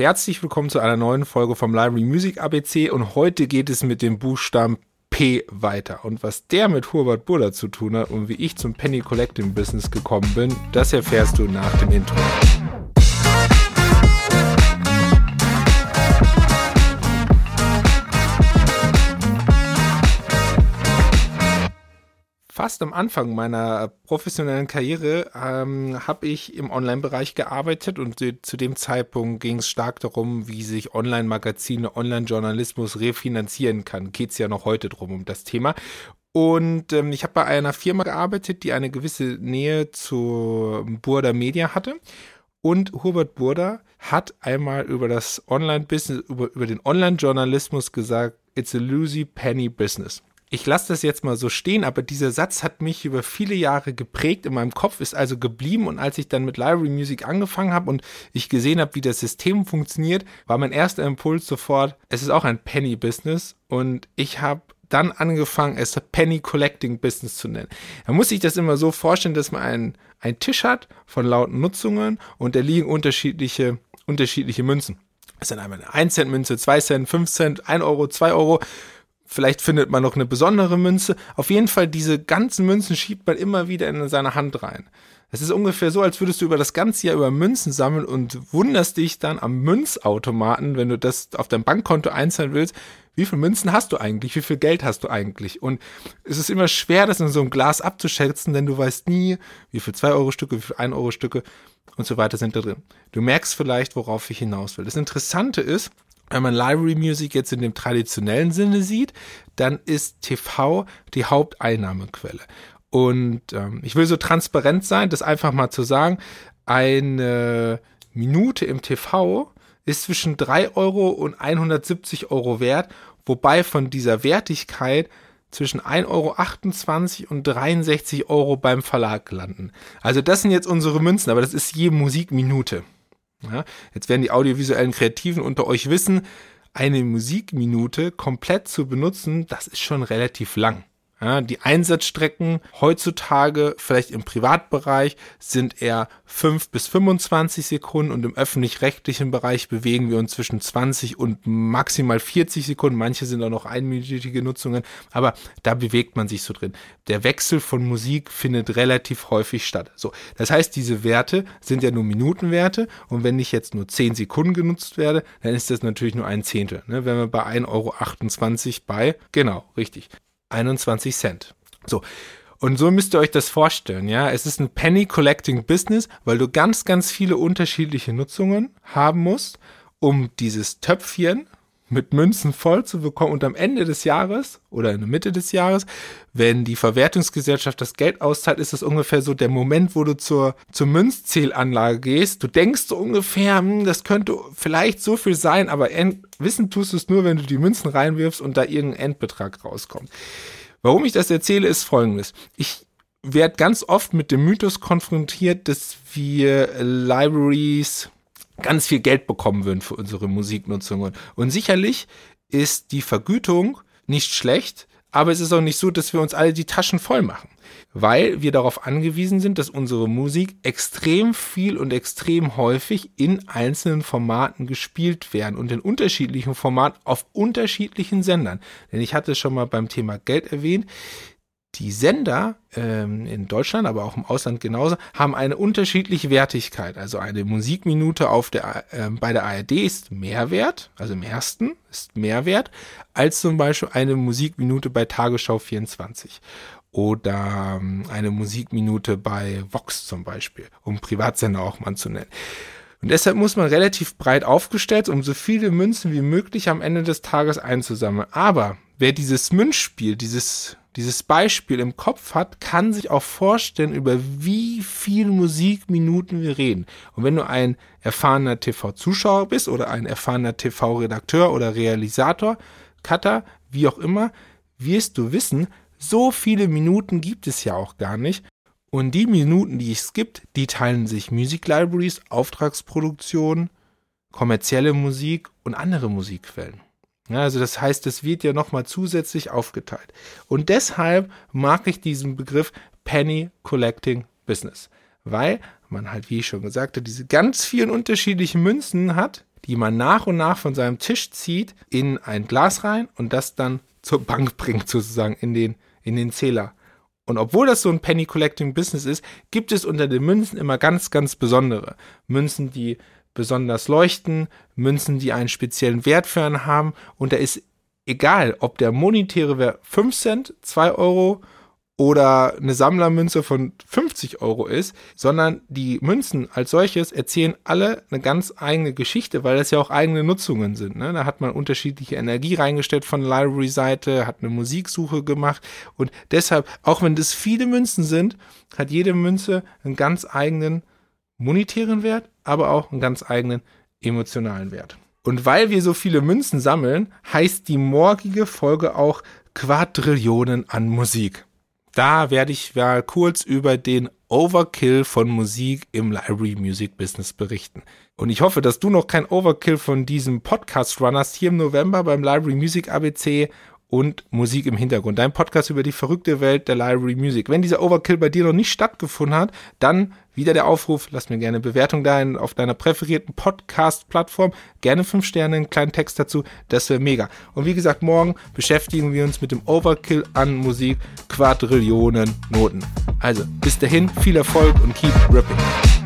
Herzlich willkommen zu einer neuen Folge vom Library Music ABC und heute geht es mit dem Buchstaben P weiter. Und was der mit Hubert Buller zu tun hat und wie ich zum Penny Collecting Business gekommen bin, das erfährst du nach dem Intro. Fast am Anfang meiner professionellen Karriere ähm, habe ich im Online-Bereich gearbeitet und zu dem Zeitpunkt ging es stark darum, wie sich Online-Magazine, Online-Journalismus refinanzieren kann. Geht es ja noch heute drum um das Thema. Und ähm, ich habe bei einer Firma gearbeitet, die eine gewisse Nähe zu Burda Media hatte. Und Hubert Burda hat einmal über das Online-Business, über, über den Online-Journalismus gesagt, it's a loosey penny business ich lasse das jetzt mal so stehen, aber dieser Satz hat mich über viele Jahre geprägt, in meinem Kopf ist also geblieben und als ich dann mit Library Music angefangen habe und ich gesehen habe, wie das System funktioniert, war mein erster Impuls sofort, es ist auch ein Penny Business und ich habe dann angefangen, es Penny Collecting Business zu nennen. Da muss ich das immer so vorstellen, dass man einen, einen Tisch hat von lauten Nutzungen und da liegen unterschiedliche, unterschiedliche Münzen. Das sind einmal eine 1 Cent Münze, 2 Cent, 5 Cent, 1 Euro, 2 Euro Vielleicht findet man noch eine besondere Münze. Auf jeden Fall, diese ganzen Münzen schiebt man immer wieder in seine Hand rein. Es ist ungefähr so, als würdest du über das ganze Jahr über Münzen sammeln und wunderst dich dann am Münzautomaten, wenn du das auf dein Bankkonto einzahlen willst, wie viele Münzen hast du eigentlich? Wie viel Geld hast du eigentlich? Und es ist immer schwer, das in so einem Glas abzuschätzen, denn du weißt nie, wie viel 2-Euro-Stücke, wie viel 1-Euro-Stücke und so weiter sind da drin. Du merkst vielleicht, worauf ich hinaus will. Das Interessante ist, wenn man Library Music jetzt in dem traditionellen Sinne sieht, dann ist TV die Haupteinnahmequelle. Und ähm, ich will so transparent sein, das einfach mal zu sagen, eine Minute im TV ist zwischen 3 Euro und 170 Euro wert, wobei von dieser Wertigkeit zwischen 1,28 Euro und 63 Euro beim Verlag landen. Also das sind jetzt unsere Münzen, aber das ist je Musikminute. Ja, jetzt werden die audiovisuellen Kreativen unter euch wissen, eine Musikminute komplett zu benutzen, das ist schon relativ lang. Ja, die Einsatzstrecken heutzutage, vielleicht im Privatbereich, sind eher 5 bis 25 Sekunden und im öffentlich-rechtlichen Bereich bewegen wir uns zwischen 20 und maximal 40 Sekunden. Manche sind auch noch einminütige Nutzungen, aber da bewegt man sich so drin. Der Wechsel von Musik findet relativ häufig statt. So, das heißt, diese Werte sind ja nur Minutenwerte und wenn ich jetzt nur 10 Sekunden genutzt werde, dann ist das natürlich nur ein Zehntel. Ne? Wenn wir bei 1,28 Euro bei, genau, richtig. 21 Cent. So. Und so müsst ihr euch das vorstellen, ja. Es ist ein Penny Collecting Business, weil du ganz, ganz viele unterschiedliche Nutzungen haben musst, um dieses Töpfchen mit Münzen voll zu bekommen und am Ende des Jahres oder in der Mitte des Jahres, wenn die Verwertungsgesellschaft das Geld auszahlt, ist das ungefähr so der Moment, wo du zur, zur Münzzählanlage gehst. Du denkst so ungefähr, hm, das könnte vielleicht so viel sein, aber end, wissen tust du es nur, wenn du die Münzen reinwirfst und da irgendein Endbetrag rauskommt. Warum ich das erzähle, ist folgendes. Ich werde ganz oft mit dem Mythos konfrontiert, dass wir Libraries ganz viel Geld bekommen würden für unsere Musiknutzung. Und sicherlich ist die Vergütung nicht schlecht, aber es ist auch nicht so, dass wir uns alle die Taschen voll machen, weil wir darauf angewiesen sind, dass unsere Musik extrem viel und extrem häufig in einzelnen Formaten gespielt werden und in unterschiedlichen Formaten auf unterschiedlichen Sendern. Denn ich hatte es schon mal beim Thema Geld erwähnt, die Sender ähm, in Deutschland, aber auch im Ausland genauso, haben eine unterschiedliche Wertigkeit. Also eine Musikminute auf der, äh, bei der ARD ist mehr wert, also im ersten ist mehr wert, als zum Beispiel eine Musikminute bei Tagesschau 24 oder ähm, eine Musikminute bei Vox zum Beispiel, um Privatsender auch mal zu nennen. Und deshalb muss man relativ breit aufgestellt, um so viele Münzen wie möglich am Ende des Tages einzusammeln. Aber wer dieses Münzspiel, dieses dieses Beispiel im Kopf hat, kann sich auch vorstellen, über wie viele Musikminuten wir reden. Und wenn du ein erfahrener TV-Zuschauer bist oder ein erfahrener TV-Redakteur oder Realisator, Cutter, wie auch immer, wirst du wissen, so viele Minuten gibt es ja auch gar nicht. Und die Minuten, die es gibt, die teilen sich Music Libraries, Auftragsproduktionen, kommerzielle Musik und andere Musikquellen. Ja, also das heißt, es wird ja nochmal zusätzlich aufgeteilt. Und deshalb mag ich diesen Begriff Penny Collecting Business, weil man halt, wie ich schon gesagt habe, diese ganz vielen unterschiedlichen Münzen hat, die man nach und nach von seinem Tisch zieht, in ein Glas rein und das dann zur Bank bringt, sozusagen in den, in den Zähler. Und obwohl das so ein Penny Collecting Business ist, gibt es unter den Münzen immer ganz, ganz besondere. Münzen, die besonders leuchten, Münzen, die einen speziellen Wert für einen haben. Und da ist egal, ob der monetäre Wert 5 Cent, 2 Euro oder eine Sammlermünze von 50 Euro ist, sondern die Münzen als solches erzählen alle eine ganz eigene Geschichte, weil das ja auch eigene Nutzungen sind. Ne? Da hat man unterschiedliche Energie reingestellt von Library-Seite, hat eine Musiksuche gemacht und deshalb, auch wenn das viele Münzen sind, hat jede Münze einen ganz eigenen monetären Wert, aber auch einen ganz eigenen emotionalen Wert. Und weil wir so viele Münzen sammeln, heißt die morgige Folge auch Quadrillionen an Musik. Da werde ich mal kurz über den Overkill von Musik im Library Music Business berichten. Und ich hoffe, dass du noch kein Overkill von diesem Podcast Run hast hier im November beim Library Music ABC und Musik im Hintergrund. Dein Podcast über die verrückte Welt der Library Music. Wenn dieser Overkill bei dir noch nicht stattgefunden hat, dann wieder der Aufruf, lass mir gerne Bewertung da auf deiner präferierten Podcast-Plattform. Gerne fünf Sterne, einen kleinen Text dazu. Das wäre mega. Und wie gesagt, morgen beschäftigen wir uns mit dem Overkill an Musik. Quadrillionen Noten. Also, bis dahin, viel Erfolg und keep ripping.